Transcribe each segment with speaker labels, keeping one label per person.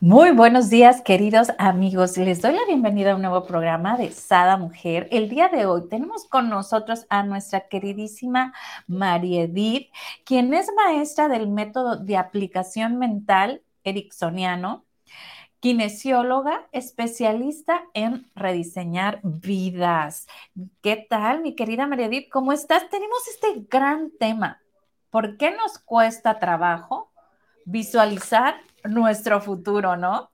Speaker 1: Muy buenos días, queridos amigos. Les doy la bienvenida a un nuevo programa de Sada Mujer. El día de hoy tenemos con nosotros a nuestra queridísima María Edith, quien es maestra del método de aplicación mental ericksoniano, kinesióloga, especialista en rediseñar vidas. ¿Qué tal, mi querida María Edith? ¿Cómo estás? Tenemos este gran tema. ¿Por qué nos cuesta trabajo visualizar nuestro futuro, ¿no?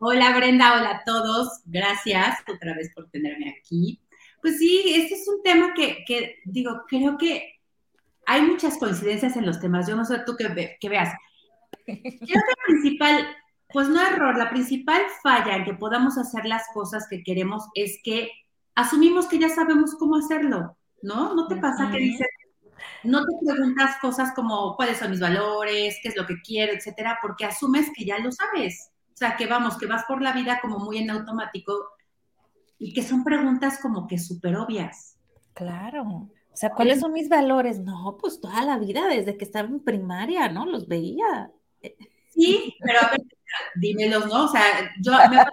Speaker 2: Hola Brenda, hola a todos. Gracias otra vez por tenerme aquí. Pues sí, este es un tema que, digo, creo que hay muchas coincidencias en los temas. Yo no sé tú qué, veas. Creo que la principal, pues no error, la principal falla en que podamos hacer las cosas que queremos es que asumimos que ya sabemos cómo hacerlo, ¿no? ¿No te pasa que dices, no te preguntas cosas como cuáles son mis valores, qué es lo que quiero, etcétera, porque asumes que ya lo sabes. O sea, que vamos, que vas por la vida como muy en automático y que son preguntas como que súper obvias.
Speaker 1: Claro. O sea, ¿cuáles son mis valores? No, pues toda la vida, desde que estaba en primaria, ¿no? Los veía.
Speaker 2: Sí, pero a ver, dímelos, ¿no? O sea, yo me,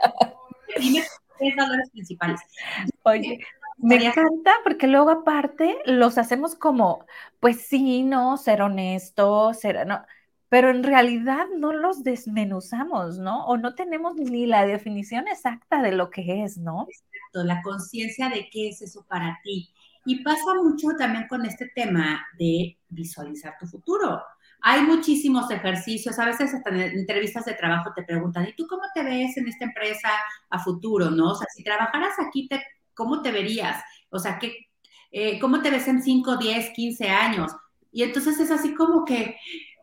Speaker 2: dime tres valores principales.
Speaker 1: Oye, me encanta porque luego aparte los hacemos como, pues sí, no, ser honesto, ser, no, pero en realidad no los desmenuzamos, ¿no? O no tenemos ni la definición exacta de lo que es, ¿no?
Speaker 2: Exacto, la conciencia de qué es eso para ti. Y pasa mucho también con este tema de visualizar tu futuro. Hay muchísimos ejercicios, a veces hasta en entrevistas de trabajo te preguntan, ¿y tú cómo te ves en esta empresa a futuro, no? O sea, si trabajaras aquí, te ¿cómo te verías? O sea, ¿qué, eh, ¿cómo te ves en 5, 10, 15 años? Y entonces es así como que,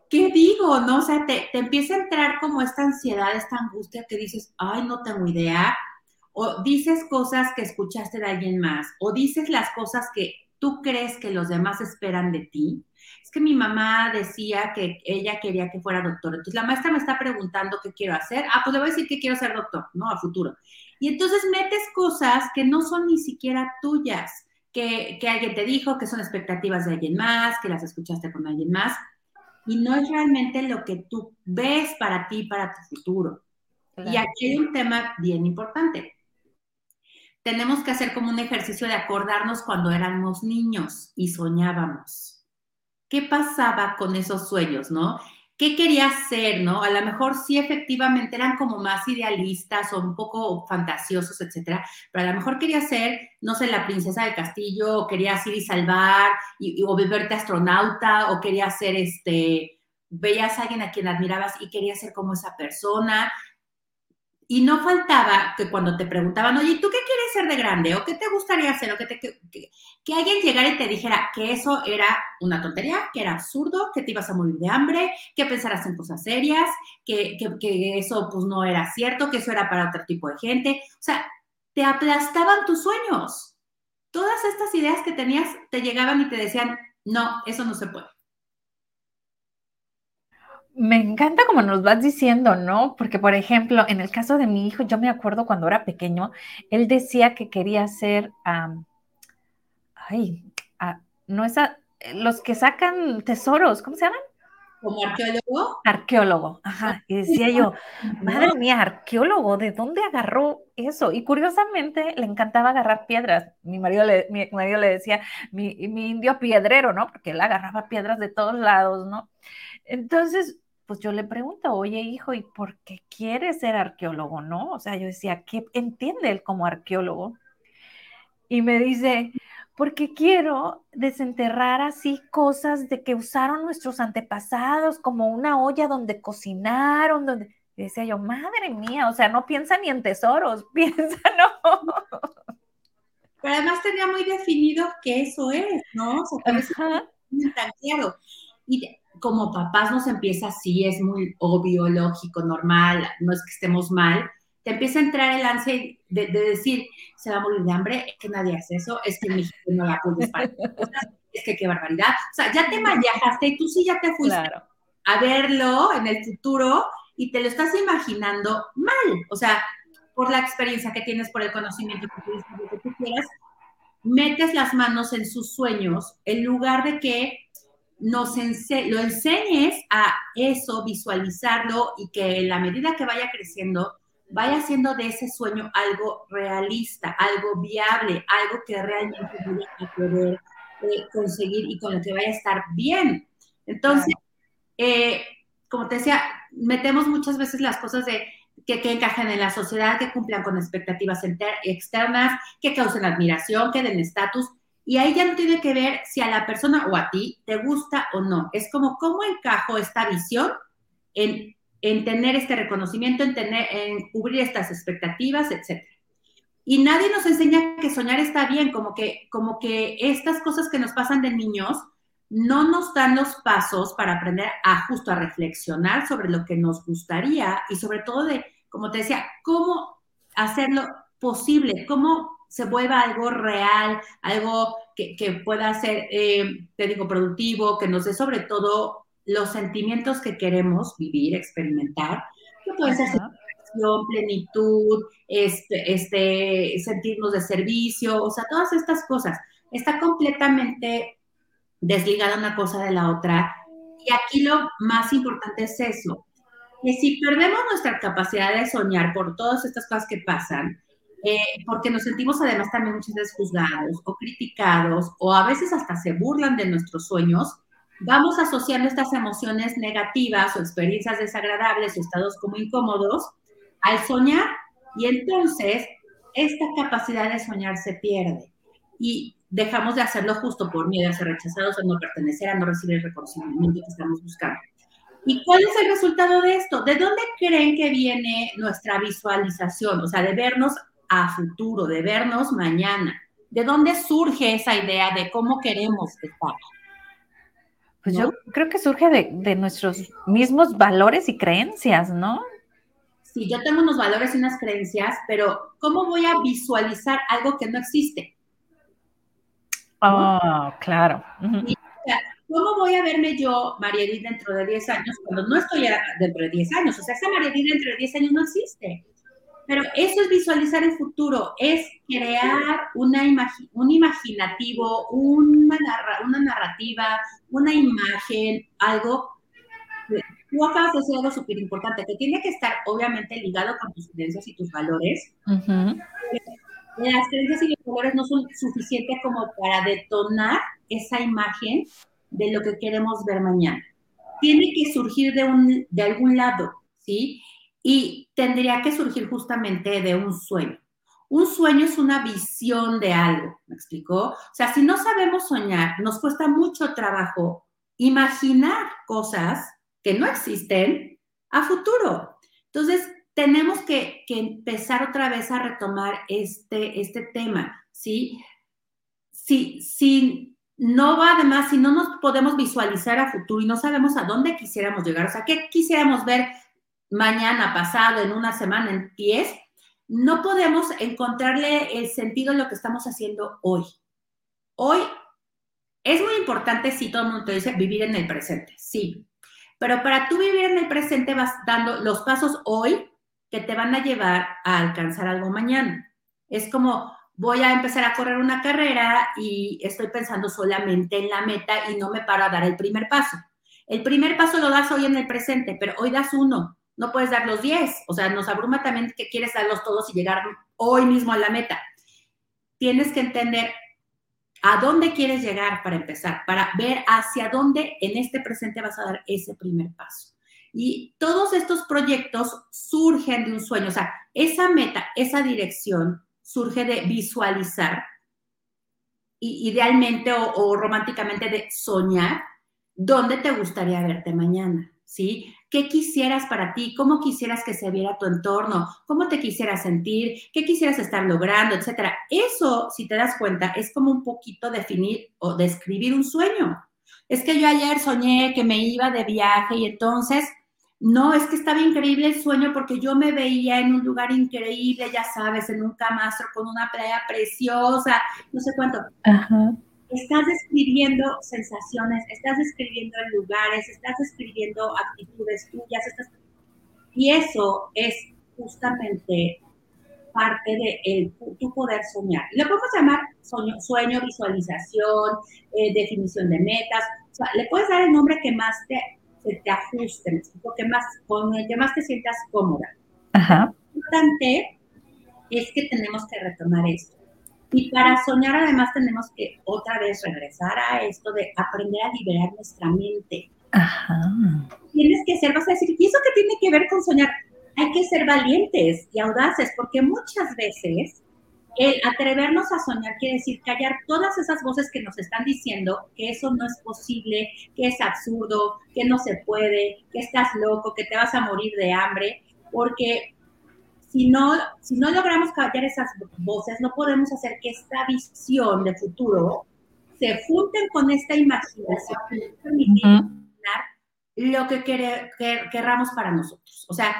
Speaker 2: ¿qué digo? ¿No? O sea, te, te empieza a entrar como esta ansiedad, esta angustia que dices, ay, no tengo idea. O dices cosas que escuchaste de alguien más, o dices las cosas que tú crees que los demás esperan de ti. Es que mi mamá decía que ella quería que fuera doctor. Entonces la maestra me está preguntando qué quiero hacer. Ah, pues le voy a decir que quiero ser doctor, ¿no? A futuro. Y entonces metes cosas que no son ni siquiera tuyas, que, alguien te dijo, que son expectativas de alguien más, que las escuchaste con alguien más, y no es realmente lo que tú ves para ti, para tu futuro. Y aquí hay un tema bien importante. Tenemos que hacer como un ejercicio de acordarnos cuando éramos niños y soñábamos. ¿Qué pasaba con esos sueños, no? Qué quería ser, ¿no? A lo mejor sí efectivamente eran como más idealistas o un poco fantasiosos, etcétera, pero a lo mejor quería ser, no sé, la princesa del castillo, o quería ir y salvar, y, o viverte astronauta, o quería ser, este, veías a alguien a quien admirabas y quería ser como esa persona, y no faltaba que cuando te preguntaban, oye, ¿tú qué quieres ser de grande? ¿O qué te gustaría hacer? ¿O que, te, que, alguien llegara y te dijera que eso era una tontería, que era absurdo, que te ibas a morir de hambre, que pensaras en cosas serias, que, que eso pues no era cierto, que eso era para otro tipo de gente. O sea, te aplastaban tus sueños. Todas estas ideas que tenías te llegaban y te decían, no, eso no se puede.
Speaker 1: Me encanta como nos vas diciendo, ¿no? Porque, por ejemplo, en el caso de mi hijo, yo me acuerdo cuando era pequeño, él decía que quería ser, ay, no es los que sacan tesoros, ¿cómo se llaman?
Speaker 2: ¿Como arqueólogo?
Speaker 1: Arqueólogo, ajá. Y decía yo, madre mía, arqueólogo, ¿de dónde agarró eso? Y curiosamente le encantaba agarrar piedras. Mi marido le, mi marido le decía, mi, mi indio piedrero, ¿no? Porque él agarraba piedras de todos lados, ¿no? Entonces, pues yo le pregunto, oye hijo, ¿y por qué quiere ser arqueólogo? ¿No? O sea, yo decía, ¿qué entiende él como arqueólogo? Y me dice, porque quiero desenterrar así cosas de que usaron nuestros antepasados, como una olla donde cocinaron, donde... Y decía yo, madre mía, o sea, no piensa ni en tesoros, piensa, no.
Speaker 2: Pero además tenía muy definido que eso es, ¿no? O sea, tan claro. Y como papás nos empieza así, es muy obvio, lógico, normal, no es que estemos mal, te empieza a entrar el ansia de, decir, se va a morir de hambre, es que nadie hace eso, es que en México no la puedes para es que qué barbaridad. O sea, ya te viajaste y tú sí ya te fuiste a verlo en el futuro y te lo estás imaginando mal. O sea, por la experiencia que tienes, por el conocimiento que tienes, lo que tú quieras, metes las manos en sus sueños en lugar de que nos lo enseñes a eso, visualizarlo y que en la medida que vaya creciendo, vaya haciendo de ese sueño algo realista, algo viable, algo que realmente vaya a poder eh, conseguir y con lo que vaya a estar bien. Entonces, eh, como te decía, metemos muchas veces las cosas de que, que, encajen en la sociedad, que cumplan con expectativas externas, que causen admiración, que den estatus. Y ahí ya no tiene que ver si a la persona o a ti te gusta o no. Es como cómo encajo esta visión en, en tener este reconocimiento, en, tener, en cubrir estas expectativas, etc. Y nadie nos enseña que soñar está bien, como que, como que estas cosas que nos pasan de niños no nos dan los pasos para aprender a justo a reflexionar sobre lo que nos gustaría y sobre todo de, como te decía, cómo hacerlo posible, cómo se vuelva algo real, algo que, pueda ser, eh, te digo, productivo, que nos dé sobre todo los sentimientos que queremos vivir, experimentar, que puede ser satisfacción, plenitud, este, este, sentirnos de servicio, o sea, todas estas cosas. Está completamente desligada una cosa de la otra. Y aquí lo más importante es eso, que si perdemos nuestra capacidad de soñar por todas estas cosas que pasan, eh, porque nos sentimos además también muchas veces juzgados o criticados o a veces hasta se burlan de nuestros sueños, vamos asociando estas emociones negativas o experiencias desagradables o estados como incómodos al soñar y entonces esta capacidad de soñar se pierde. Y dejamos de hacerlo justo por miedo a ser rechazados, a no pertenecer, a no recibir el reconocimiento que estamos buscando. ¿Y cuál es el resultado de esto? ¿De dónde creen que viene nuestra visualización? O sea, de vernos a futuro, de vernos mañana. ¿De dónde surge esa idea de cómo queremos estar?
Speaker 1: Pues yo creo que surge de, de, nuestros mismos valores y creencias, ¿no?
Speaker 2: Sí, yo tengo unos valores y unas creencias, pero ¿cómo voy a visualizar algo que no existe?
Speaker 1: Oh, claro.
Speaker 2: ¿Cómo voy a verme yo, María dentro de 10 años, cuando no estoy dentro de 10 años? O sea, esa María dentro de 10 años no existe. Pero eso es visualizar el futuro, es crear una un imaginativo, una, una narrativa, una imagen, algo. Tú acabas de decir algo súper importante, que tiene que estar obviamente ligado con tus creencias y tus valores las creencias y los colores no son suficientes como para detonar esa imagen de lo que queremos ver mañana. Tiene que surgir de, un, de algún lado, ¿sí? Y tendría que surgir justamente de un sueño. Un sueño es una visión de algo, ¿me explicó? O sea, si no sabemos soñar, nos cuesta mucho trabajo imaginar cosas que no existen a futuro. Entonces, tenemos que, empezar otra vez a retomar este, este tema, ¿sí? Si, si no va además, si no nos podemos visualizar a futuro y no sabemos a dónde quisiéramos llegar, o sea, qué quisiéramos ver mañana, pasado, en una semana, en pies, no podemos encontrarle el sentido a lo que estamos haciendo hoy. Hoy es muy importante, si todo el mundo te dice, vivir en el presente, sí. Pero para tú vivir en el presente vas dando los pasos hoy que te van a llevar a alcanzar algo mañana. Es como voy a empezar a correr una carrera y estoy pensando solamente en la meta y no me paro a dar el primer paso. El primer paso lo das hoy en el presente, pero hoy das uno, no puedes dar los diez. O sea, nos abruma también que quieres darlos todos y llegar hoy mismo a la meta. Tienes que entender a dónde quieres llegar para empezar, para ver hacia dónde en este presente vas a dar ese primer paso. Y todos estos proyectos surgen de un sueño, o sea, esa meta, esa dirección surge de visualizar, idealmente o, románticamente de soñar, dónde te gustaría verte mañana, ¿sí? ¿Qué quisieras para ti? ¿Cómo quisieras que se viera tu entorno? ¿Cómo te quisieras sentir? ¿Qué quisieras estar logrando? Etcétera. Eso, si te das cuenta, es como un poquito definir o describir un sueño. Es que yo ayer soñé que me iba de viaje y entonces no, es que estaba increíble el sueño porque yo me veía en un lugar increíble, ya sabes, en un camastro con una playa preciosa, no sé cuánto. Estás describiendo sensaciones, estás describiendo lugares, estás describiendo actitudes tuyas, y eso es justamente parte de el, tu poder soñar. Lo podemos llamar sueño, sueño visualización, eh, definición de metas, o sea, le puedes dar el nombre que más te, te ajuste, que más, con el que más te sientas cómoda. Ajá. Lo importante es que tenemos que retomar esto. Y para soñar además tenemos que otra vez regresar a esto de aprender a liberar nuestra mente. Ajá. Tienes que ser, vas a decir, ¿y eso qué tiene que ver con soñar? Hay que ser valientes y audaces porque muchas veces el atrevernos a soñar quiere decir callar todas esas voces que nos están diciendo que eso no es posible, que es absurdo, que no se puede, que estás loco, que te vas a morir de hambre, porque si no, si no logramos callar esas voces, no podemos hacer que esta visión de futuro se junten con esta imaginación y lo que, querramos para nosotros. O sea,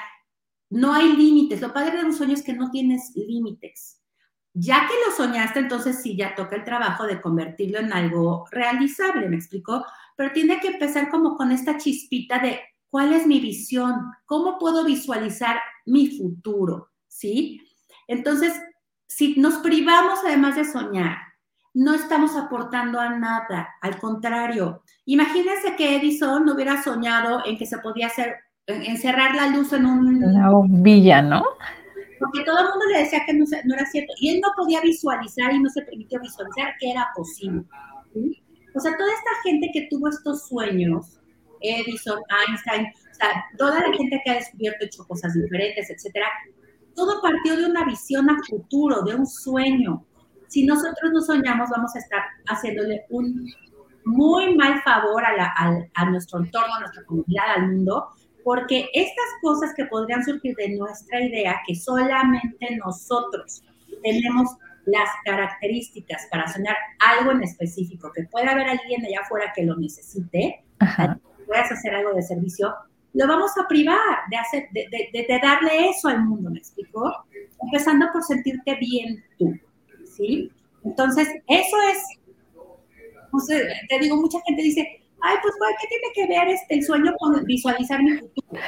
Speaker 2: no hay límites. Lo padre de un sueño es que no tienes límites. Ya que lo soñaste, entonces sí, ya toca el trabajo de convertirlo en algo realizable, ¿me explico? Pero tiene que empezar como con esta chispita de ¿Cuál es mi visión? ¿Cómo puedo visualizar mi futuro? ¿Sí? Entonces, si nos privamos además de soñar, no estamos aportando a nada, al contrario. Imagínense que Edison no hubiera soñado en que se podía hacer, encerrar la luz en un...
Speaker 1: Una bombilla, ¿no?
Speaker 2: Porque todo el mundo le decía que no, era cierto. Y él no podía visualizar y no se permitió visualizar que era posible. O sea, toda esta gente que tuvo estos sueños, Edison, Einstein, o sea, toda la gente que ha descubierto, hecho cosas diferentes, etcétera, todo partió de una visión a futuro, de un sueño. Si nosotros no soñamos, vamos a estar haciéndole un muy mal favor a, nuestro entorno, a nuestra comunidad, al mundo, porque estas cosas que podrían surgir de nuestra idea, que solamente nosotros tenemos las características para soñar algo en específico, que pueda haber alguien allá afuera que lo necesite, puedas hacer algo de servicio, lo vamos a privar de, hacer, de, de, darle eso al mundo, ¿me explico? Empezando por sentirte bien tú, ¿sí? Entonces, eso es, no sé, te digo, mucha gente dice, ay, pues, ¿qué tiene que ver este, el sueño con visualizar mi futuro?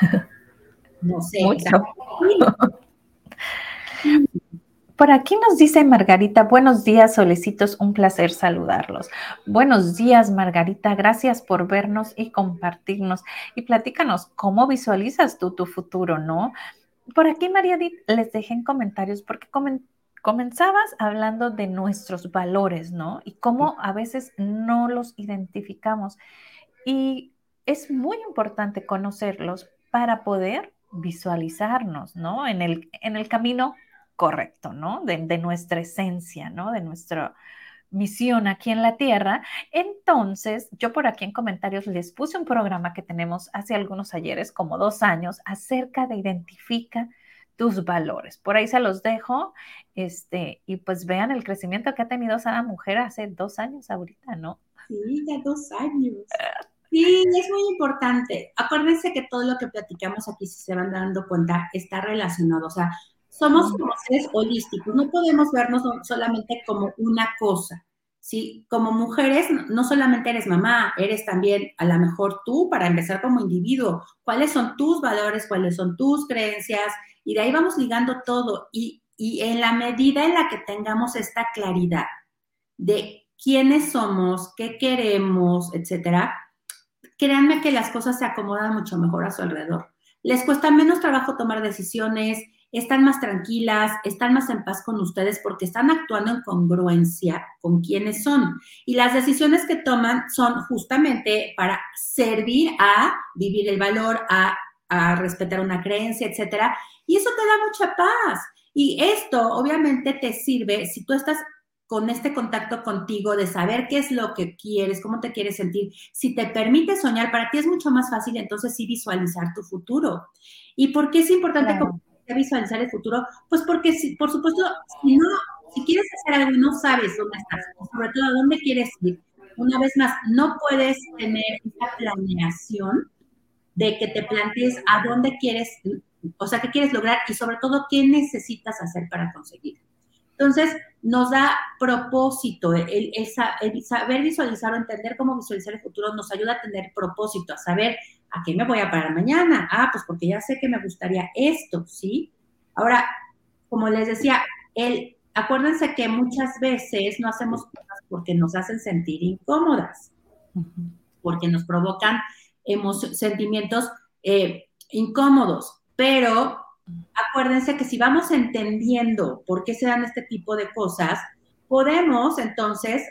Speaker 2: No sé.
Speaker 1: Por aquí nos dice Margarita, buenos días, solecitos, un placer saludarlos. Buenos días, Margarita, gracias por vernos y compartirnos. Y platícanos, ¿cómo visualizas tú tu futuro, no? Por aquí, María Edith, les dejé en comentarios porque comenzabas hablando de nuestros valores, ¿no? Y cómo a veces no los identificamos. Y es muy importante conocerlos para poder visualizarnos, ¿no? En el, en el camino correcto, ¿no? De, nuestra esencia, ¿no? De nuestra misión aquí en la Tierra. Entonces, yo por aquí en comentarios les puse un programa que tenemos hace algunos ayeres, como dos años, acerca de identifica tus valores. Por ahí se los dejo, este, y pues vean el crecimiento que ha tenido esa mujer hace dos años ahorita, ¿no?
Speaker 2: Sí, ya dos años. Sí, es muy importante. Acuérdense que todo lo que platicamos aquí, si se van dando cuenta, está relacionado. O sea, somos como seres holísticos, no podemos vernos solamente como una cosa. ¿sí? Como mujeres, no solamente eres mamá, eres también a lo mejor tú, para empezar como individuo, cuáles son tus valores, cuáles son tus creencias, y de ahí vamos ligando todo. Y, y en la medida en la que tengamos esta claridad de quiénes somos, qué queremos, etcétera, créanme que las cosas se acomodan mucho mejor a su alrededor. Les cuesta menos trabajo tomar decisiones, están más tranquilas, están más en paz con ustedes porque están actuando en congruencia con quienes son. Y las decisiones que toman son justamente para servir a vivir el valor, a, respetar una creencia, etcétera. Y eso te da mucha paz. Y esto obviamente te sirve si tú estás con este contacto contigo, de saber qué es lo que quieres, cómo te quieres sentir. Si te permite soñar, para ti es mucho más fácil entonces sí visualizar tu futuro. ¿Y por qué es importante visualizar el futuro? Pues porque, si, por supuesto, si no, si quieres hacer algo y no sabes dónde estás, sobre todo a dónde quieres ir, una vez más, no puedes tener esa planeación de que te plantees a dónde quieres, o sea, qué quieres lograr y sobre todo qué necesitas hacer para conseguirlo. Entonces, nos da propósito, el, saber visualizar o entender cómo visualizar el futuro nos ayuda a tener propósito, a saber a qué me voy a parar mañana. Ah, pues porque ya sé que me gustaría esto, ¿sí? Ahora, como les decía, el, acuérdense que muchas veces no hacemos cosas porque nos hacen sentir incómodas, porque nos provocan sentimientos eh, incómodos, pero acuérdense que si vamos entendiendo por qué se dan este tipo de cosas, podemos entonces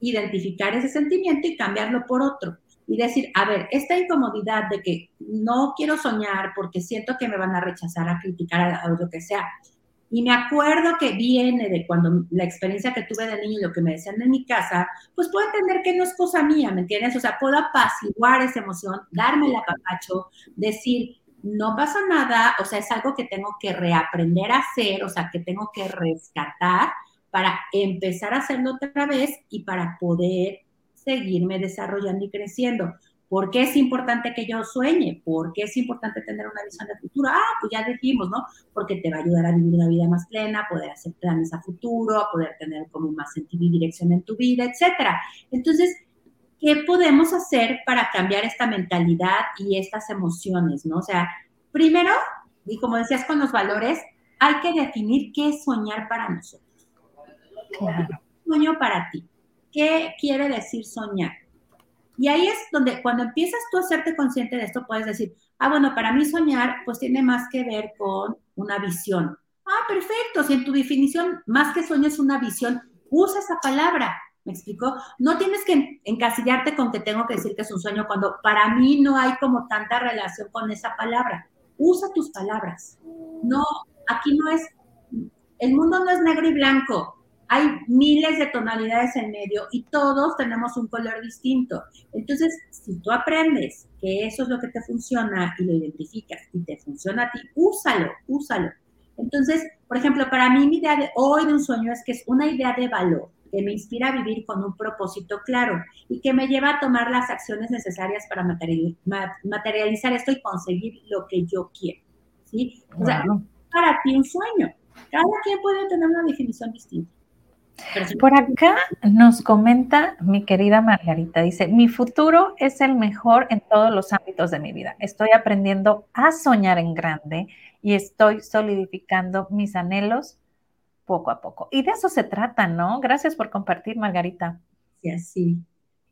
Speaker 2: identificar ese sentimiento y cambiarlo por otro. Y decir, a ver, esta incomodidad de que no quiero soñar porque siento que me van a rechazar, a criticar, a, lo que sea. Y me acuerdo que viene de cuando la experiencia que tuve de niño y lo que me decían en mi casa, pues puedo entender que no es cosa mía, ¿me entiendes? O sea, puedo apaciguar esa emoción, darme el apapacho, decir, no pasa nada, o sea, es algo que tengo que reaprender a hacer, o sea, que tengo que rescatar para empezar a hacerlo otra vez y para poder seguirme desarrollando y creciendo. ¿Por qué es importante que yo sueñe? ¿Por qué es importante tener una visión de futuro? Ah, pues ya dijimos, ¿no? Porque te va a ayudar a vivir una vida más plena, poder hacer planes a futuro, poder tener como más sentido y dirección en tu vida, etcétera. Entonces, ¿qué podemos hacer para cambiar esta mentalidad y estas emociones, no? O sea, primero, y como decías con los valores, hay que definir qué es soñar para nosotros. Claro. Sueño para ti. ¿Qué quiere decir soñar? Y ahí es donde cuando empiezas tú a hacerte consciente de esto, puedes decir, ah, bueno, para mí soñar pues tiene más que ver con una visión. Ah, perfecto, si en tu definición más que sueño es una visión, usa esa palabra. ¿Me explico? No tienes que encasillarte con que tengo que decir que es un sueño cuando para mí no hay como tanta relación con esa palabra. Usa tus palabras. No, aquí no es, el mundo no es negro y blanco. Hay miles de tonalidades en medio y todos tenemos un color distinto. Entonces, si tú aprendes que eso es lo que te funciona y lo identificas y te funciona a ti, úsalo, úsalo. Entonces, por ejemplo, para mí mi idea de hoy de un sueño es que es una idea de valor que me inspira a vivir con un propósito claro y que me lleva a tomar las acciones necesarias para materializar esto y conseguir lo que yo quiero. ¿sí? O sea, para ti un sueño. Cada quien puede tener una definición distinta.
Speaker 1: Por acá nos comenta mi querida Margarita, dice, mi futuro es el mejor en todos los ámbitos de mi vida. Estoy aprendiendo a soñar en grande y estoy solidificando mis anhelos poco a poco. Y de eso se trata, ¿no? Gracias por compartir, Margarita.
Speaker 2: Sí, sí.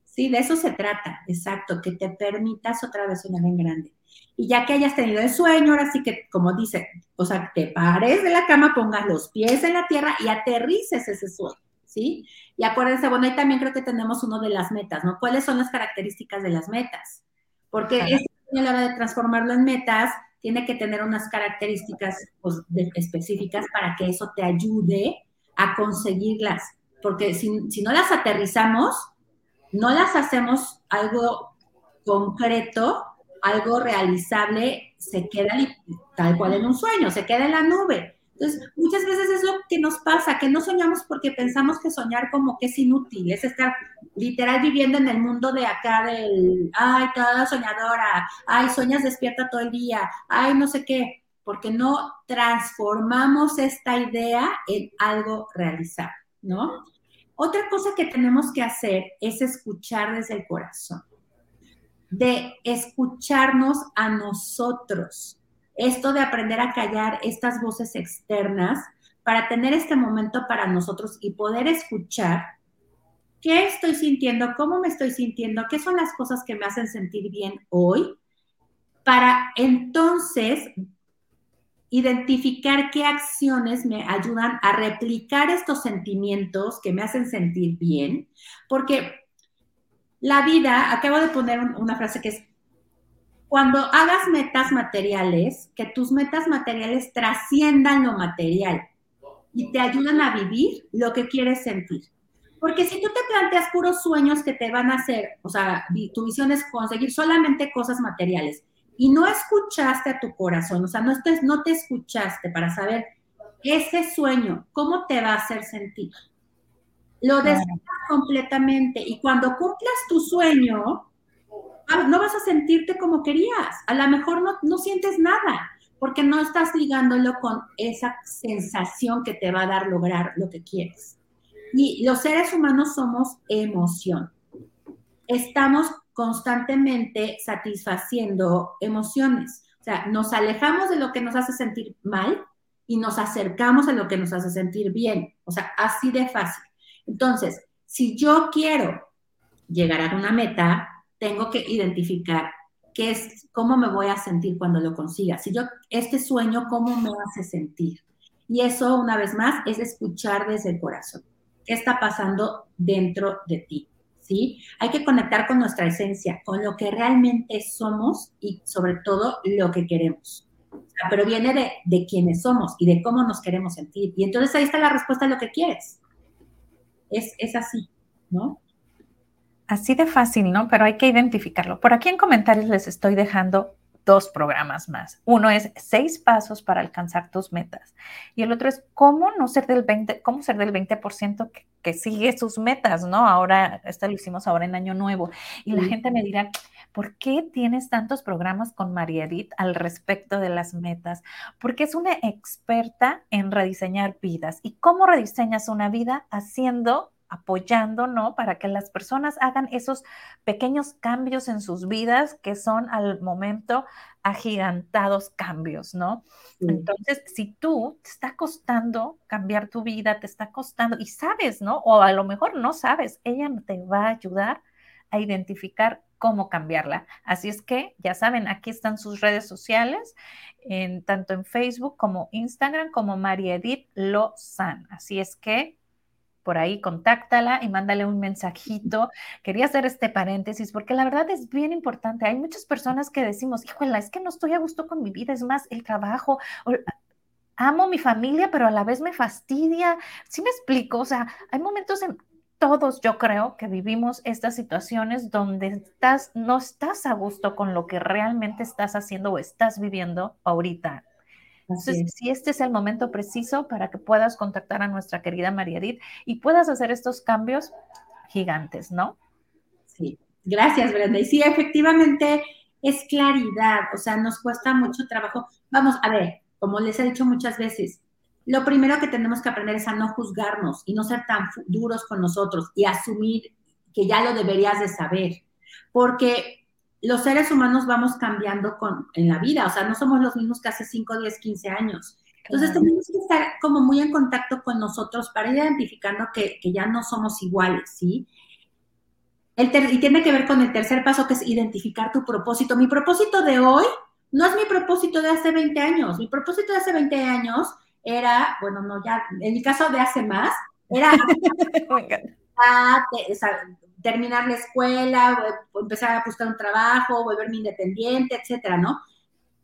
Speaker 2: Sí, de eso se trata, exacto, que te permitas otra vez soñar en grande. Y ya que hayas tenido el sueño, ahora sí que, como dice, o sea, te pares de la cama, pongas los pies en la tierra y aterrices ese sueño, ¿sí? Y acuérdense, bueno, ahí también creo que tenemos uno de las metas, ¿no? ¿Cuáles son las características de las metas? Porque es a la hora de transformarlo en metas, tiene que tener unas características pues, específicas para que eso te ayude a conseguirlas. Porque si, si no las aterrizamos, no las hacemos algo concreto, algo realizable, se queda tal cual en un sueño, se queda en la nube. Entonces, muchas veces es lo que nos pasa, que no soñamos porque pensamos que soñar como que es inútil, es estar literal viviendo en el mundo de acá del, ay, toda soñadora, ay, sueñas despierta todo el día, ay, no sé qué, porque no transformamos esta idea en algo realizable, ¿no? Otra cosa que tenemos que hacer es escuchar desde el corazón, de escucharnos a nosotros. Esto de aprender a callar estas voces externas para tener este momento para nosotros y poder escuchar qué estoy sintiendo, cómo me estoy sintiendo, qué son las cosas que me hacen sentir bien hoy, para entonces identificar qué acciones me ayudan a replicar estos sentimientos que me hacen sentir bien, porque la vida, acabo de poner una frase que es, cuando hagas metas materiales, que tus metas materiales trasciendan lo material y te ayudan a vivir lo que quieres sentir. Porque si tú te planteas puros sueños que te van a hacer, o sea, tu visión es conseguir solamente cosas materiales y no escuchaste a tu corazón, o sea, no te, no te escuchaste para saber ese sueño, cómo te va a hacer sentir. Lo deseas completamente y cuando cumplas tu sueño, no vas a sentirte como querías. A lo mejor no, no sientes nada, porque no estás ligándolo con esa sensación que te va a dar lograr lo que quieres. Y los seres humanos somos emoción. Estamos constantemente satisfaciendo emociones. O sea, nos alejamos de lo que nos hace sentir mal y nos acercamos a lo que nos hace sentir bien. O sea, así de fácil. Entonces, si yo quiero llegar a una meta, tengo que identificar qué es, cómo me voy a sentir cuando lo consiga. Si yo, este sueño, ¿cómo me hace sentir? Y eso, una vez más, es escuchar desde el corazón. ¿Qué está pasando dentro de ti? ¿Sí? Hay que conectar con nuestra esencia, con lo que realmente somos y sobre todo lo que queremos. pero viene de, de quiénes somos y de cómo nos queremos sentir. Y entonces ahí está la respuesta a lo que quieres. Es, es así, ¿no?
Speaker 1: Así de fácil, ¿no? Pero hay que identificarlo. Por aquí en comentarios les estoy dejando dos programas más. Uno es seis pasos para alcanzar tus metas y el otro es cómo no ser del 20, cómo ser del 20% que, que sigue sus metas, ¿no? Ahora, este lo hicimos ahora en Año Nuevo y la gente me dirá, ¿por qué tienes tantos programas con María Edith al respecto de las metas? Porque es una experta en rediseñar vidas. ¿Y cómo rediseñas una vida? Haciendo apoyando, ¿no? Para que las personas hagan esos pequeños cambios en sus vidas que son al momento agigantados cambios, ¿no? Entonces, si tú te está costando cambiar tu vida, te está costando y sabes, ¿no? O a lo mejor no sabes, ella te va a ayudar a identificar cómo cambiarla. Así es que, ya saben, aquí están sus redes sociales, en, tanto en Facebook como Instagram, como María Edith Lozan. Así es que por ahí, contáctala y mándale un mensajito. Quería hacer este paréntesis porque la verdad es bien importante. Hay muchas personas que decimos, híjole, es que no estoy a gusto con mi vida, es más el trabajo. amo mi familia, pero a la vez me fastidia. ¿Sí me explico? O sea, hay momentos en todos, yo creo, que vivimos estas situaciones donde estás, no estás a gusto con lo que realmente estás haciendo o estás viviendo ahorita. Entonces, si este es el momento preciso para que puedas contactar a nuestra querida María Edith y puedas hacer estos cambios gigantes, ¿no?
Speaker 2: Sí, gracias, Brenda. Y sí, efectivamente es claridad, o sea, nos cuesta mucho trabajo. Vamos, a ver, como les he dicho muchas veces, lo primero que tenemos que aprender es a no juzgarnos y no ser tan duros con nosotros y asumir que ya lo deberías de saber, porque los seres humanos vamos cambiando con, en la vida, o sea, no somos los mismos que hace 5, 10, 15 años. Entonces tenemos que estar como muy en contacto con nosotros para ir identificando que, ya no somos iguales, ¿sí? El y tiene que ver con el tercer paso que es identificar tu propósito. Mi propósito de hoy no es mi propósito de hace 20 años. Mi propósito de hace 20 años era, bueno, no, ya, en mi caso de hace más, era terminar la escuela, empezar a buscar un trabajo, volverme independiente, etcétera, ¿no?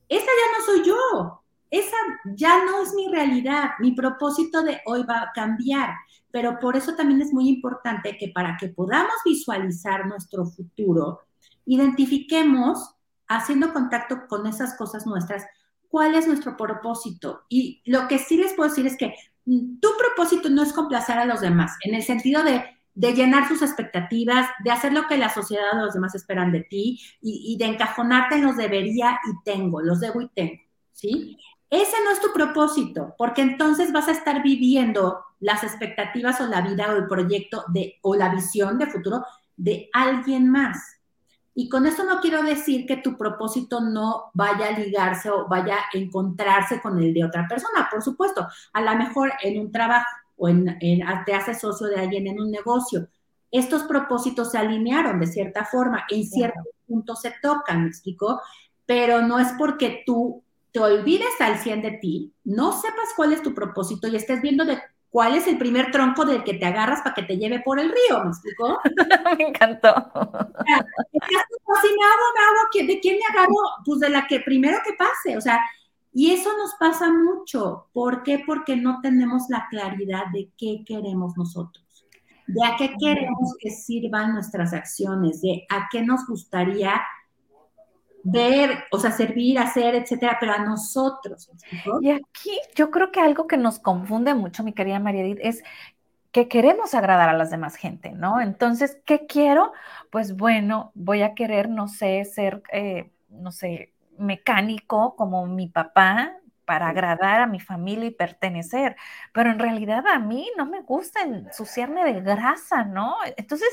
Speaker 2: Esa ya no soy yo. Esa ya no es mi realidad. Mi propósito de hoy va a cambiar. Pero por eso también es muy importante que para que podamos visualizar nuestro futuro, identifiquemos, haciendo contacto con esas cosas nuestras, cuál es nuestro propósito. Y lo que sí les puedo decir es que mm, tu propósito no es complacer a los demás, en el sentido de de llenar sus expectativas, de hacer lo que la sociedad o los demás esperan de ti y, de encajonarte en los debería y tengo, los debo y tengo, ¿sí? Ese no es tu propósito, porque entonces vas a estar viviendo las expectativas o la vida o el proyecto de, o la visión de futuro de alguien más. Y con esto no quiero decir que tu propósito no vaya a ligarse o vaya a encontrarse con el de otra persona, por supuesto, a lo mejor en un trabajo o en, te haces socio de alguien en un negocio. Estos propósitos se alinearon de cierta forma, en cierto punto se tocan, ¿me explico? Pero no es porque tú te olvides al 100 de ti, no sepas cuál es tu propósito y estés viendo de cuál es el primer tronco del que te agarras para que te lleve por el río, ¿me explico?
Speaker 1: me encantó.
Speaker 2: Si me hago, me hago, ¿de quién me agarro? Pues de la que primero que pase, o sea, y eso nos pasa mucho. ¿Por qué? Porque no tenemos la claridad de qué queremos nosotros, de a qué queremos que sirvan nuestras acciones, de a qué nos gustaría ver, o sea, servir, hacer, etcétera, pero a nosotros.
Speaker 1: Y aquí yo creo que algo que nos confunde mucho, mi querida María Edith, es que queremos agradar a las demás gente, ¿no? Entonces, ¿qué quiero? Pues bueno, voy a querer, no sé, ser, eh, no sé, mecánico como mi papá para agradar a mi familia y pertenecer, pero en realidad a mí no me gusta ensuciarme de grasa, ¿no? Entonces,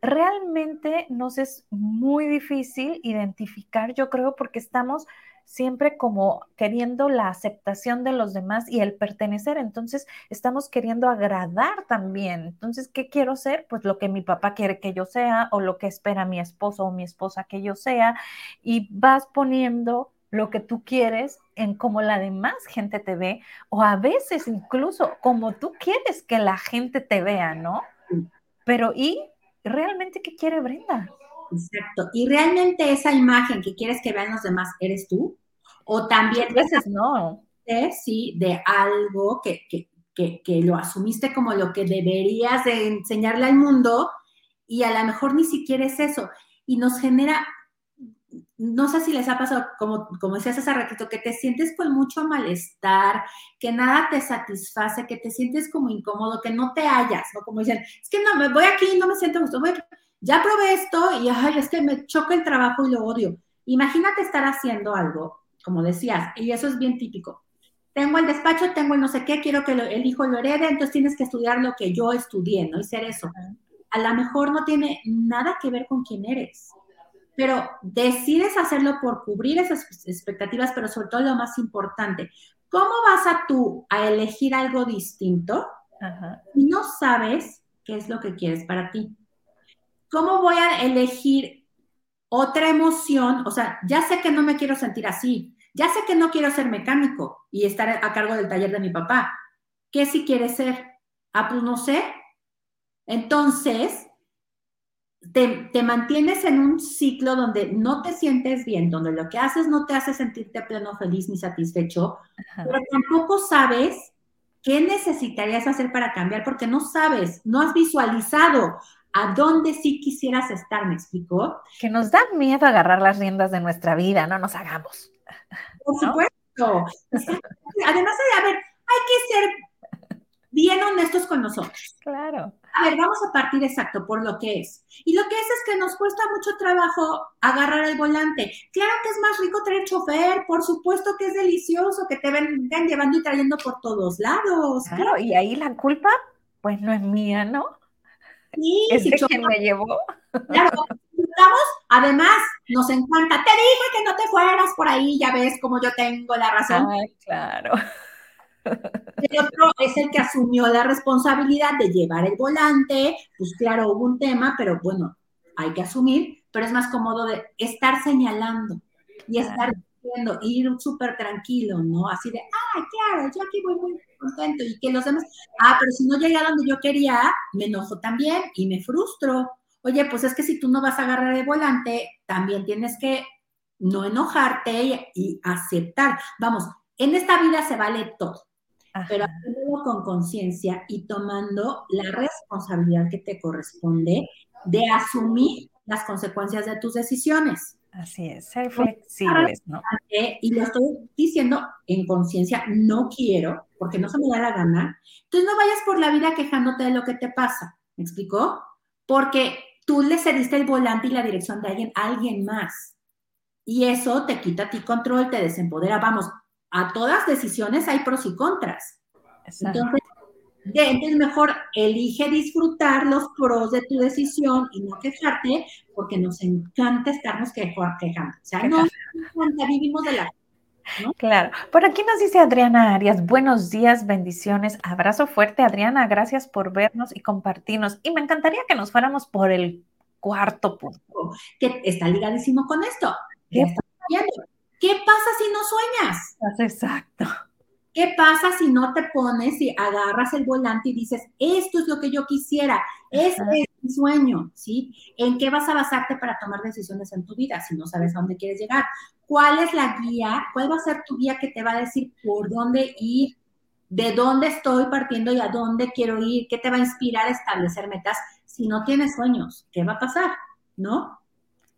Speaker 1: realmente nos es muy difícil identificar, yo creo, porque estamos siempre como queriendo la aceptación de los demás y el pertenecer. Entonces, estamos queriendo agradar también. Entonces, ¿qué quiero ser? Pues lo que mi papá quiere que yo sea o lo que espera mi esposo o mi esposa que yo sea. Y vas poniendo lo que tú quieres en cómo la demás gente te ve o a veces incluso como tú quieres que la gente te vea, ¿no? Pero ¿y realmente qué quiere Brenda?
Speaker 2: Exacto. ¿Y realmente esa imagen que quieres que vean los demás eres tú? O también...
Speaker 1: veces no.
Speaker 2: Sí, de algo que, que, que, que, lo asumiste como lo que deberías de enseñarle al mundo y a lo mejor ni siquiera es eso. Y nos genera, no sé si les ha pasado, como, como decías hace ratito, que te sientes con mucho malestar, que nada te satisface, que te sientes como incómodo, que no te hallas, ¿no? Como dicen, es que no, me voy aquí y no me siento gusto, voy aquí ya probé esto y ay, es que me choca el trabajo y lo odio. Imagínate estar haciendo algo, como decías, y eso es bien típico. Tengo el despacho, tengo el no sé qué, quiero que el hijo lo herede, entonces tienes que estudiar lo que yo estudié, ¿no? Y ser eso. A lo mejor no tiene nada que ver con quién eres, pero decides hacerlo por cubrir esas expectativas, pero sobre todo lo más importante, ¿cómo vas a tú a elegir algo distinto y no sabes qué es lo que quieres para ti? ¿Cómo voy a elegir otra emoción? O sea, ya sé que no me quiero sentir así, ya sé que no quiero ser mecánico y estar a cargo del taller de mi papá. ¿Qué si quieres ser? Ah, pues no sé. Entonces, te, mantienes en un ciclo donde no te sientes bien, donde lo que haces no te hace sentirte pleno, feliz ni satisfecho, pero tampoco sabes qué necesitarías hacer para cambiar porque no sabes, no has visualizado a dónde sí quisieras estar, ¿me explicó?
Speaker 1: Que nos da miedo agarrar las riendas de nuestra vida, no nos hagamos.
Speaker 2: Por supuesto. Además, a ver, hay que ser bien honestos con nosotros.
Speaker 1: Claro.
Speaker 2: A ver, vamos a partir exacto por lo que es. Y lo que es es que nos cuesta mucho trabajo agarrar el volante. Claro que es más rico tener chofer, por supuesto que es delicioso que te vengan llevando y trayendo por todos lados.
Speaker 1: claro. y ahí la culpa, pues no es mía, ¿no? Sí, ¿Es quien me llevó?
Speaker 2: Claro, además, nos encanta. Te dije que no te fueras por ahí, ya ves como yo tengo la razón.
Speaker 1: Ay, claro.
Speaker 2: El otro es el que asumió la responsabilidad de llevar el volante. Pues claro, hubo un tema, pero bueno, hay que asumir, pero es más cómodo de estar señalando y estar diciendo, ir súper tranquilo, ¿no? Así de, ah, claro, yo aquí voy muy contento y que los demás, ah, pero si no llega donde yo quería, me enojo también y me frustro. Oye, pues es que si tú no vas a agarrar el volante, también tienes que no enojarte y, aceptar. Vamos, en esta vida se vale todo, pero haciéndolo con conciencia y tomando la responsabilidad que te corresponde de asumir las consecuencias de tus decisiones.
Speaker 1: Así es, ser flexibles, ¿no?
Speaker 2: Y lo estoy diciendo en conciencia, no quiero, porque no se me da la gana. Entonces no vayas por la vida quejándote de lo que te pasa, ¿me explicó? Porque tú le cediste el volante y la dirección de alguien a alguien más. Y eso te quita a ti control, te desempodera. Vamos, a todas decisiones hay pros y contras. Entonces, entonces mejor elige disfrutar los pros de tu decisión y no quejarte, porque nos encanta estarnos quejando. O sea, no, vivimos de la
Speaker 1: Claro. Por aquí nos dice Adriana Arias, buenos días, bendiciones, abrazo fuerte, Adriana, gracias por vernos y compartirnos. Y me encantaría que nos fuéramos por el cuarto punto.
Speaker 2: Que está ligadísimo con esto. ¿Qué, ¿Qué pasa si no sueñas?
Speaker 1: Exacto.
Speaker 2: ¿Qué pasa si no te pones y agarras el volante y dices, esto es lo que yo quisiera, este es mi sueño, ¿sí? ¿En qué vas a basarte para tomar decisiones en tu vida si no sabes a dónde quieres llegar? ¿Cuál es la guía? ¿Cuál va a ser tu guía que te va a decir por dónde ir? ¿De dónde estoy partiendo y a dónde quiero ir? ¿Qué te va a inspirar a establecer metas si no tienes sueños? ¿Qué va a pasar? ¿No?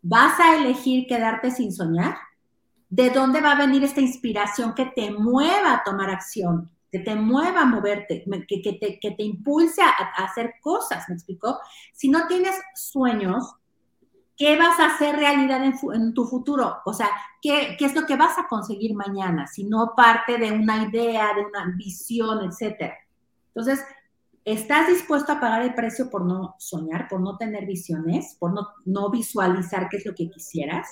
Speaker 2: ¿Vas a elegir quedarte sin soñar? ¿De dónde va a venir esta inspiración que te mueva a tomar acción? que te mueva a moverte, que, te, que impulse a, hacer cosas, ¿me explicó? Si no tienes sueños, ¿qué vas a hacer realidad en, tu futuro? O sea, ¿qué, ¿qué, es lo que vas a conseguir mañana? Si no parte de una idea, de una visión, etcétera. Entonces, ¿estás dispuesto a pagar el precio por no soñar, por no tener visiones, por no, no visualizar qué es lo que quisieras?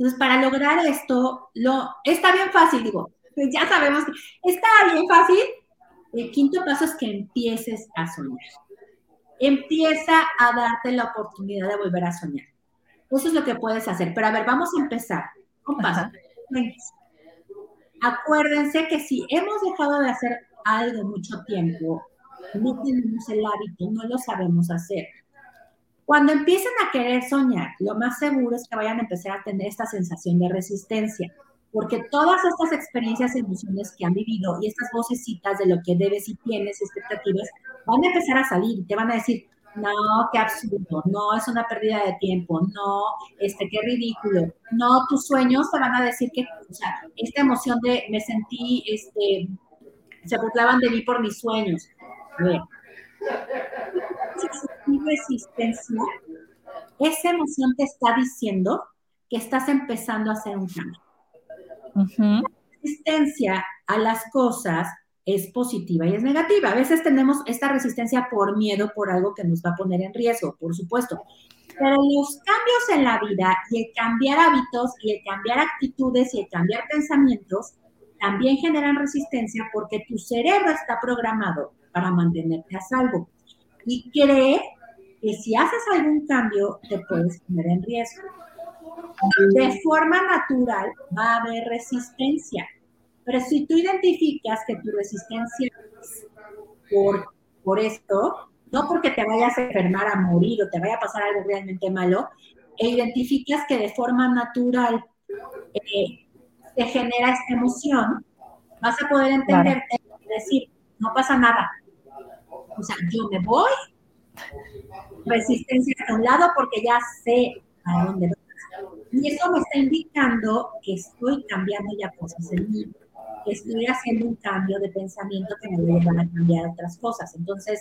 Speaker 2: Entonces, para lograr esto, lo, está bien fácil, digo, pues ya sabemos que está bien fácil. El quinto paso es que empieces a soñar. Empieza a darte la oportunidad de volver a soñar. Eso es lo que puedes hacer. Pero a ver, vamos a empezar. Un paso. Acuérdense que si hemos dejado de hacer algo mucho tiempo, no tenemos el hábito, no lo sabemos hacer. Cuando empiecen a querer soñar, lo más seguro es que vayan a empezar a tener esta sensación de resistencia, porque todas estas experiencias y emociones que han vivido y estas vocecitas de lo que debes y tienes, expectativas, van a empezar a salir y te van a decir, no, qué absurdo, no, es una pérdida de tiempo, no, este, qué ridículo, no, tus sueños te van a decir que, o sea, esta emoción de me sentí, este, se burlaban de mí por mis sueños. A resistencia, esa emoción te está diciendo que estás empezando a hacer un cambio. La resistencia a las cosas es positiva y es negativa. A veces tenemos esta resistencia por miedo, por algo que nos va a poner en riesgo, por supuesto. Pero los cambios en la vida y el cambiar hábitos y el cambiar actitudes y el cambiar pensamientos también generan resistencia porque tu cerebro está programado para mantenerte a salvo y cree que si haces algún cambio te puedes poner en riesgo. De forma natural va a haber resistencia pero si tú identificas que tu resistencia es por, por esto, no porque te vayas a enfermar a morir o te vaya a pasar algo realmente malo, e identificas que de forma natural eh, te genera esta emoción, vas a poder entenderte y decir, no pasa nada. O sea, yo me voy, resistencia a un lado porque ya sé a dónde voy. Y eso me está indicando que estoy cambiando ya cosas en mí estoy haciendo un cambio de pensamiento que me van a cambiar otras cosas. Entonces,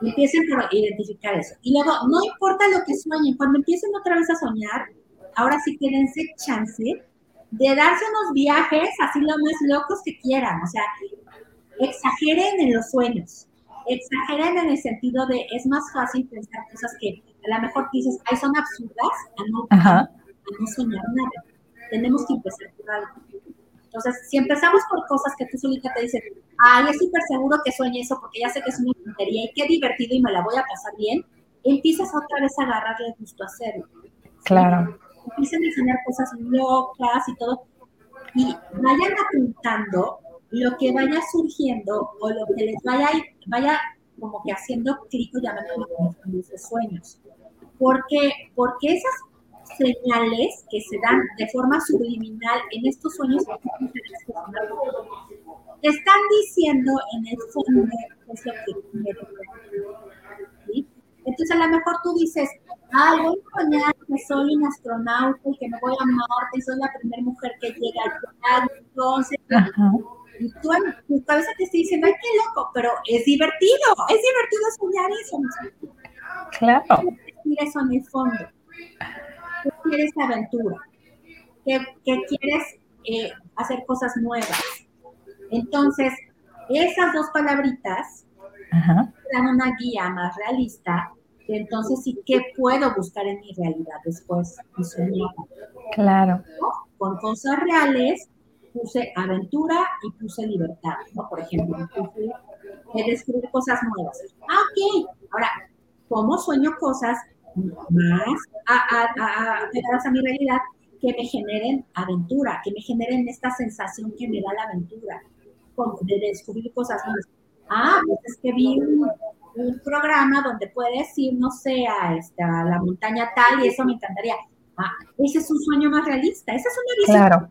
Speaker 2: empiecen por identificar eso. Y luego, no importa lo que sueñen, cuando empiecen otra vez a soñar, ahora sí quédense chance de darse unos viajes así lo más locos que quieran. O sea, exageren en los sueños. Exageren en el sentido de es más fácil pensar cosas que a lo mejor dices, ay, son absurdas, a no, a no soñar nada. Tenemos que empezar por algo. Entonces, si empezamos por cosas que tú solita te dices, ay, es súper seguro que sueñe eso porque ya sé que es una tontería y qué divertido y me la voy a pasar bien, empiezas otra vez a agarrarle gusto a hacerlo.
Speaker 1: Claro.
Speaker 2: Empiecen a enseñar cosas locas y todo. Y vayan apuntando lo que vaya surgiendo o lo que les vaya, vaya como que haciendo clic o llamándolo como sueños. Porque, porque esas señales que se dan de forma subliminal en estos sueños te están diciendo en el fondo es lo que ¿sí? Entonces a lo mejor tú dices, ay, voy a soñar que soy un astronauta y que me voy a Marte y soy la primera mujer que llega al entonces y tú en tu cabeza te está diciendo, ay, qué loco, pero es divertido, es divertido soñar eso.
Speaker 1: Claro.
Speaker 2: Mira eso en el fondo quieres aventura, que, quieres eh, hacer cosas nuevas. Entonces, esas dos palabritas dan una guía más realista. entonces, sí, ¿qué puedo buscar en mi realidad después?
Speaker 1: Claro.
Speaker 2: Con cosas reales, puse aventura y puse libertad. Por ejemplo, puse descubrir cosas nuevas. Ah, ok. Ahora, ¿cómo sueño cosas más a, a, a, mi realidad que me generen aventura, que me generen esta sensación que me da la aventura, de descubrir cosas nuevas. Ah, pues es que vi un, programa donde puedes ir, no sé, a, esta, la montaña tal y eso me encantaría. Ah, ese es un sueño más realista, esa es una visión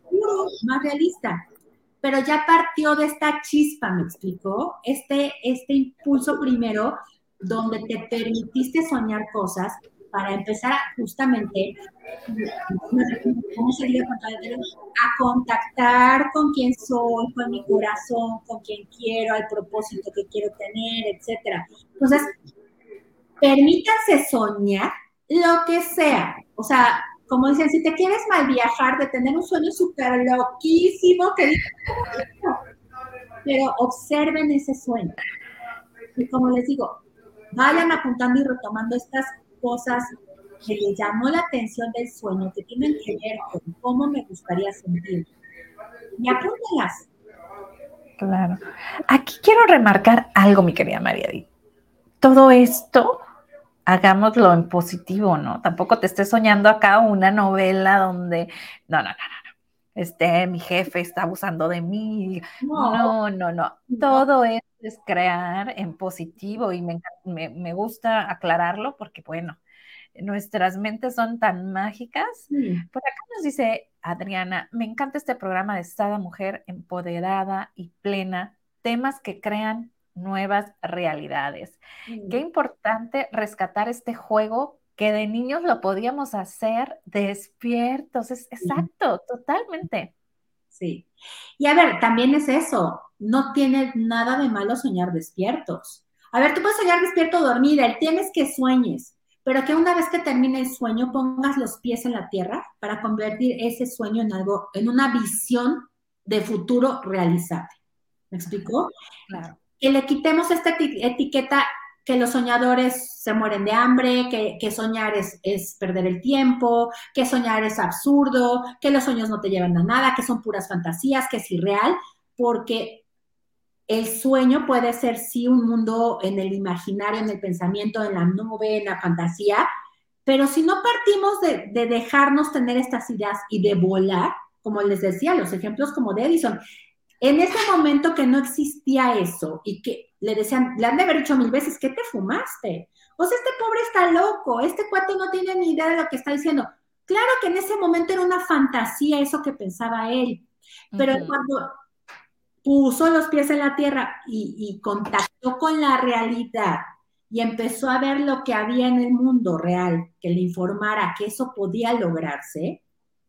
Speaker 2: más realista. Pero ya partió de esta chispa, me explicó, este, este impulso primero donde te permitiste soñar cosas para empezar justamente ¿cómo sería a contactar con quien soy, con mi corazón, con quien quiero, al propósito que quiero tener, etcétera. Entonces, permítanse soñar lo que sea. O sea, como dicen, si te quieres mal viajar, de tener un sueño súper loquísimo, que pero observen ese sueño. Y como les digo, vayan apuntando y retomando estas cosas que les llamó la atención del sueño, que tienen que ver con cómo me gustaría sentir. Y apúntenlas.
Speaker 1: Claro. Aquí quiero remarcar algo, mi querida María. Todo esto hagámoslo en positivo, ¿no? Tampoco te estés soñando acá una novela donde, no, no, no, no, este, mi jefe está abusando de mí. No, no, no. Todo esto es crear en positivo y me, me, gusta aclararlo porque, bueno, nuestras mentes son tan mágicas. Por acá nos dice Adriana, me encanta este programa de Estada Mujer empoderada y plena, temas que crean nuevas realidades. Qué importante rescatar este juego que de niños lo podíamos hacer despiertos. Es exacto, totalmente.
Speaker 2: Sí. Y a ver, también es eso, no tiene nada de malo soñar despiertos. A ver, tú puedes soñar despierto o dormir, el tema es que sueñes, pero que una vez que termine el sueño pongas los pies en la tierra para convertir ese sueño en algo, en una visión de futuro realizable. ¿Me explicó? Claro que le quitemos esta etiqueta que los soñadores se mueren de hambre, que, soñar es, es, perder el tiempo, que soñar es absurdo, que los sueños no te llevan a nada, que son puras fantasías, que es irreal, porque el sueño puede ser sí un mundo en el imaginario, en el pensamiento, en la nube, en la fantasía, pero si no partimos de, de dejarnos tener estas ideas y de volar, como les decía, los ejemplos como de Edison, en ese momento que no existía eso y que le decían, le han de haber dicho mil veces, ¿qué te fumaste? O sea, este pobre está loco, este cuate no tiene ni idea de lo que está diciendo. Claro que en ese momento era una fantasía eso que pensaba él, pero cuando puso los pies en la tierra y, y contactó con la realidad y empezó a ver lo que había en el mundo real, que le informara que eso podía lograrse,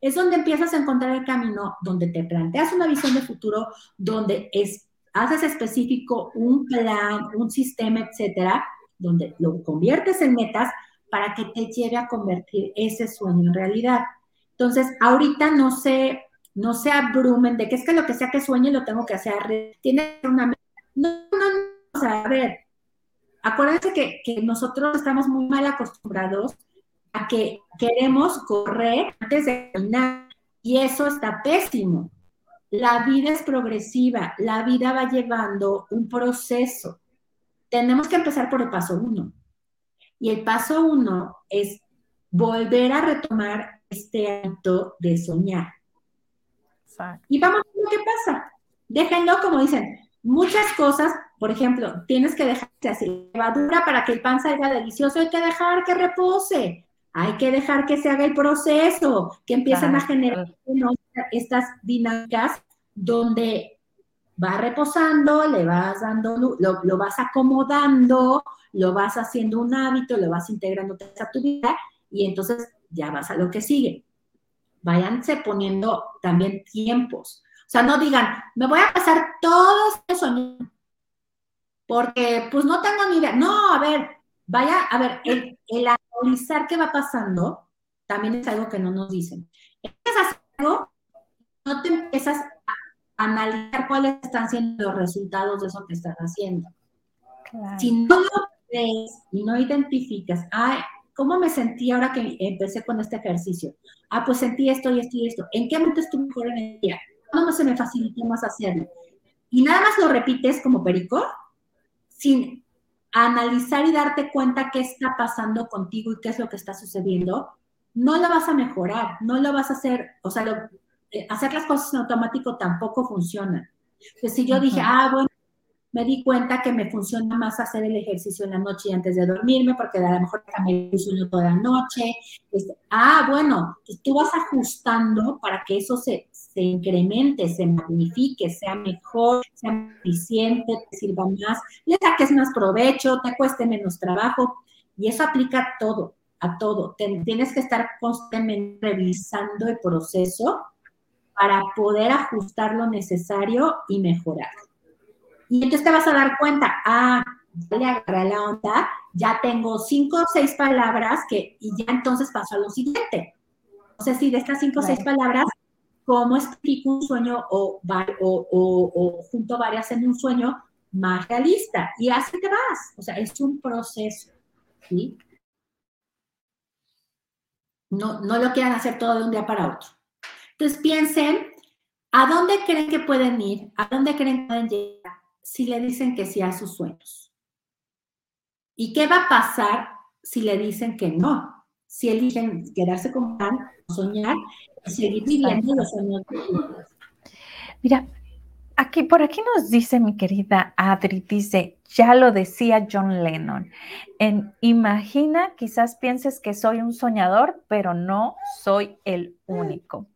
Speaker 2: es donde empiezas a encontrar el camino, donde te planteas una visión de futuro, donde es, haces específico un plan, un sistema, etcétera, donde lo conviertes en metas para que te lleve a convertir ese sueño en realidad. Entonces, ahorita no se, no se abrumen de que es que lo que sea que sueñe lo tengo que hacer. Tiene una No, no, no, a ver, acuérdense que, que nosotros estamos muy mal acostumbrados que queremos correr antes de terminar y eso está pésimo. La vida es progresiva, la vida va llevando un proceso. Tenemos que empezar por el paso uno. Y el paso uno es volver a retomar este acto de soñar. Y vamos a ver lo que pasa. Déjenlo, como dicen, muchas cosas, por ejemplo, tienes que dejar así levadura para que el pan salga delicioso, hay que dejar que repose. Hay que dejar que se haga el proceso, que empiecen a generar estas dinámicas donde va reposando, le vas dando, lo, lo, vas acomodando, lo vas haciendo un hábito, lo vas integrando a tu vida y entonces ya vas a lo que sigue. Váyanse poniendo también tiempos. O sea, no digan, me voy a pasar todo este soñando, porque pues no tengo ni idea. No, a ver, vaya, a ver, el, el analizar qué va pasando también es algo que no nos dicen. Empiezas algo, no te empiezas a analizar cuáles están siendo los resultados de eso que estás haciendo. Si no lo ves y no identificas, ay, ¿cómo me sentí ahora que empecé con este ejercicio? Ah, pues sentí esto y esto y esto. ¿En qué momento estuve mejor en el día? ¿Cuándo se me facilitó más hacerlo? Y nada más lo repites como perico, sin analizar y darte cuenta qué está pasando contigo y qué es lo que está sucediendo, no lo vas a mejorar, no lo vas a hacer, o sea, eh, hacer las cosas en automático tampoco funciona. Pues si yo dije, ah, bueno, me di cuenta que me funciona más hacer el ejercicio en la noche y antes de dormirme, porque a lo mejor también sueño toda la noche. Este, ah, bueno, pues tú vas ajustando para que eso se, se incremente, se magnifique, sea mejor, sea eficiente, te sirva más, le saques más provecho, te cueste menos trabajo. Y eso aplica a todo, a todo. tienes que estar constantemente revisando el proceso para poder ajustar lo necesario y mejorar. Y entonces te vas a dar cuenta, ah, ya le agarré la onda, ya tengo cinco o seis palabras que, y ya entonces paso a lo siguiente. No sé si de estas cinco o seis palabras, ¿cómo explico un sueño o, o, o, junto varias en un sueño más realista? Y así te vas. O sea, es un proceso. ¿sí? No, no lo quieran hacer todo de un día para otro. Entonces piensen, ¿a dónde creen que pueden ir? ¿A dónde creen que pueden llegar si le dicen que sí a sus sueños? ¿Y qué va a pasar si le dicen que no? Si eligen quedarse con pan, soñar seguir viviendo los sueños.
Speaker 1: Mira, aquí por aquí nos dice mi querida Adri, dice, ya lo decía John Lennon, en Imagina, quizás pienses que soy un soñador, pero no soy el único.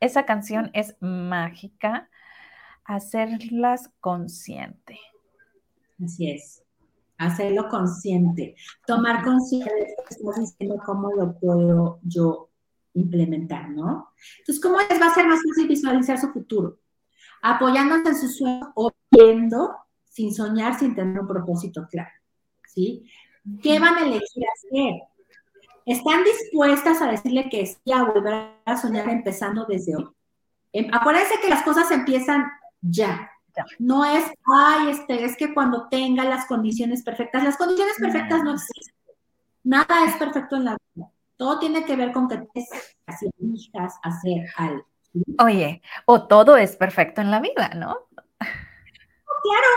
Speaker 1: Esa canción es mágica, hacerlas consciente.
Speaker 2: Así es hacerlo consciente, tomar conciencia de que estás diciendo cómo lo puedo yo implementar, ¿no? Entonces, ¿cómo les va a ser más fácil visualizar su futuro? Apoyándose en su sueño o viendo sin soñar, sin tener un propósito claro, ¿sí? ¿Qué van a elegir hacer? ¿Están dispuestas a decirle que sí a volver a soñar empezando desde hoy? Em, acuérdense que las cosas empiezan ya, no es, ay, este, es que cuando tenga las condiciones perfectas, las condiciones perfectas no existen. Nada es perfecto en la vida. Todo tiene que ver con que te elijas hacer algo.
Speaker 1: Oye, o todo es perfecto en la vida, ¿no?
Speaker 2: Claro,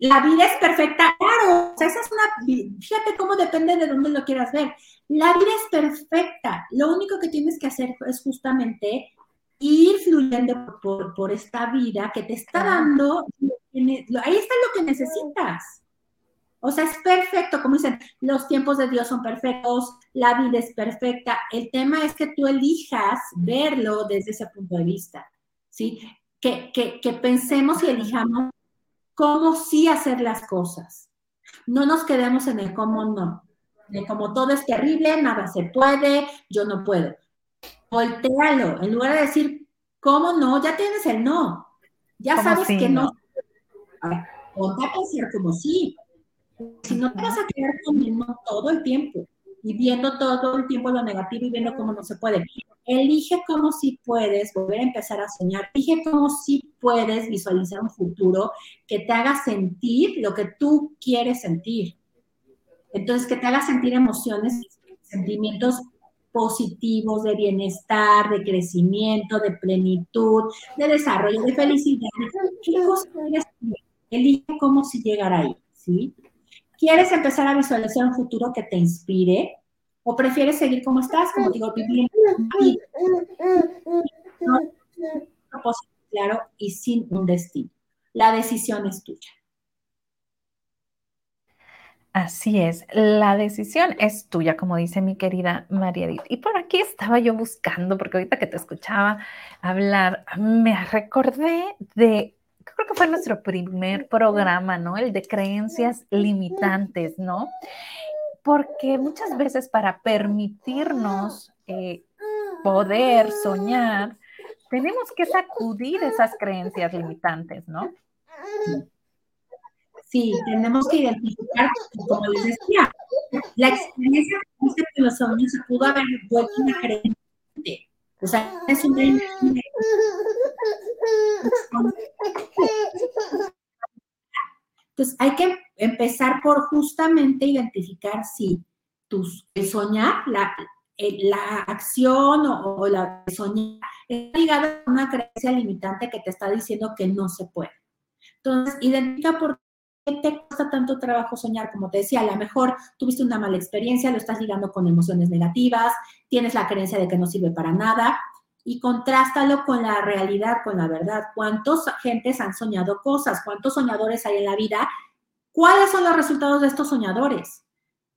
Speaker 2: la vida es perfecta, claro. O sea, esa es una, fíjate cómo depende de dónde lo quieras ver. La vida es perfecta. Lo único que tienes que hacer es justamente ir fluyendo por, esta vida que te está dando, ahí está lo que necesitas. O sea, es perfecto, como dicen, los tiempos de Dios son perfectos, la vida es perfecta. El tema es que tú elijas verlo desde ese punto de vista, ¿sí? Que, que pensemos y elijamos cómo sí hacer las cosas. No nos quedemos en el cómo no. De como todo es terrible, nada se puede, yo no puedo voltealo, en lugar de decir, ¿cómo no? Ya tienes el no. Ya sabes que no. O va a pensar como sí. Si no te vas a quedar con el no todo el tiempo y viendo todo el tiempo lo negativo y viendo cómo no se puede. Elige cómo sí puedes volver a empezar a soñar. Elige cómo sí puedes visualizar un futuro que te haga sentir lo que tú quieres sentir. Entonces, que te haga sentir emociones, sentimientos positivos de bienestar, de crecimiento, de plenitud, de desarrollo, de felicidad. ¿Qué cosa quieres Elige cómo si llegar ahí, ¿sí? ¿Quieres empezar a visualizar un futuro que te inspire? ¿O prefieres seguir como estás, como digo, viviendo un propósito claro y sin un destino? La decisión es tuya.
Speaker 1: Así es, la decisión es tuya, como dice mi querida María Edith. Y por aquí estaba yo buscando, porque ahorita que te escuchaba hablar, me recordé de, creo que fue nuestro primer programa, ¿no? El de creencias limitantes, ¿no? Porque muchas veces para permitirnos eh, poder soñar, tenemos que sacudir esas creencias limitantes, ¿no?
Speaker 2: Sí, tenemos que identificar, como les decía, la experiencia que los sueños se pudo haber vuelto una creencia. O sea, es una Entonces, hay que empezar por justamente identificar si tus, el soñar, la, la acción o, o la soñar, está ligada a una creencia limitante que te está diciendo que no se puede. Entonces, identifica por qué te cuesta tanto trabajo soñar? Como te decía, a lo mejor tuviste una mala experiencia, lo estás ligando con emociones negativas, tienes la creencia de que no sirve para nada y contrástalo con la realidad, con la verdad. ¿Cuántos gentes han soñado cosas? ¿Cuántos soñadores hay en la vida? ¿Cuáles son los resultados de estos soñadores?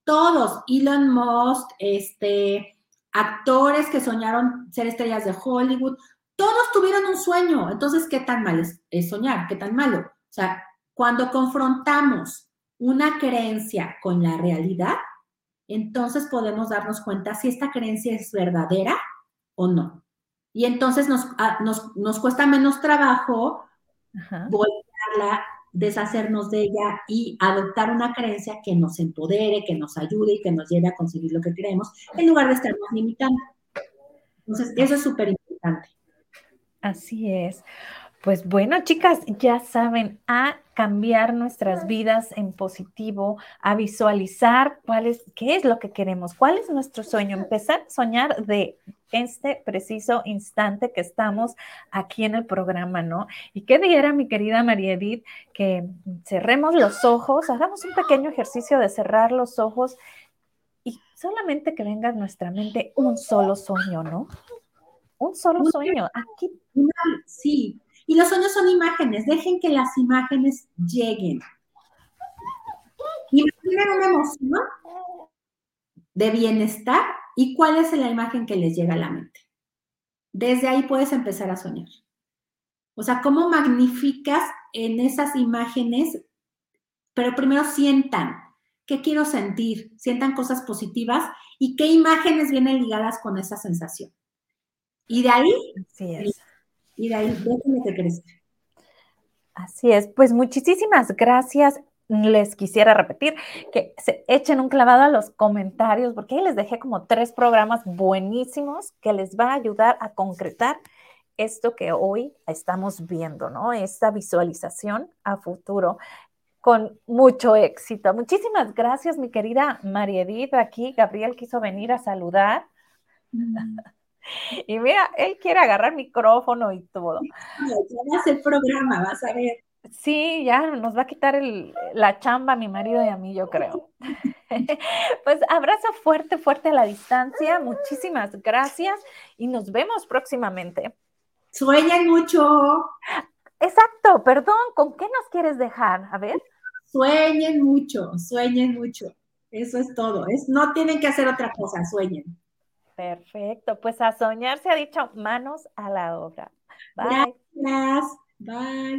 Speaker 2: Todos, Elon Musk, este, actores que soñaron ser estrellas de Hollywood, todos tuvieron un sueño. Entonces, ¿qué tan mal es, es soñar? ¿Qué tan malo? O sea, cuando confrontamos una creencia con la realidad, entonces podemos darnos cuenta si esta creencia es verdadera o no. Y entonces nos, ah, nos, cuesta menos trabajo volverla deshacernos de ella y adoptar una creencia que nos empodere, que nos ayude y que nos lleve a conseguir lo que queremos, en lugar de estarnos limitando. Entonces, eso es súper importante.
Speaker 1: Así es. Pues bueno, chicas, ya saben, a cambiar nuestras vidas en positivo, a visualizar cuál es, qué es lo que queremos, cuál es nuestro sueño, empezar a soñar de este preciso instante que estamos aquí en el programa, ¿no? Y qué diera mi querida María Edith que cerremos los ojos, hagamos un pequeño ejercicio de cerrar los ojos y solamente que venga a nuestra mente un solo sueño, ¿no? Un solo sueño. Aquí.
Speaker 2: Sí, y los sueños son imágenes, dejen que las imágenes lleguen. Imaginen una emoción de bienestar y cuál es la imagen que les llega a la mente. Desde ahí puedes empezar a soñar. O sea, cómo magnificas en esas imágenes, pero primero sientan, ¿qué quiero sentir? Sientan cosas positivas y qué imágenes vienen ligadas con esa sensación. Y de ahí,
Speaker 1: sí es
Speaker 2: y de ahí déjenme que crezca.
Speaker 1: Así es, pues muchísimas gracias. Les quisiera repetir que se echen un clavado a los comentarios, porque ahí les dejé como tres programas buenísimos que les va a ayudar a concretar esto que hoy estamos viendo, ¿no? Esta visualización a futuro con mucho éxito. Muchísimas gracias, mi querida María Edith. Aquí Gabriel quiso venir a saludar. Mm. Y mira, él quiere agarrar micrófono y todo.
Speaker 2: Ya hace el programa, vas a ver.
Speaker 1: Sí, ya nos va a quitar la chamba a mi marido y a mí, yo creo. pues abrazo fuerte, fuerte a la distancia. Muchísimas gracias y nos vemos próximamente.
Speaker 2: Sueñen mucho.
Speaker 1: Exacto, perdón, ¿con qué nos quieres dejar? A ver.
Speaker 2: Sueñen mucho, sueñen mucho. Eso es todo. Es, no tienen que hacer otra cosa, sueñen.
Speaker 1: Perfecto, pues a soñar se ha dicho manos a la obra.
Speaker 2: Bye. Gracias. Bye.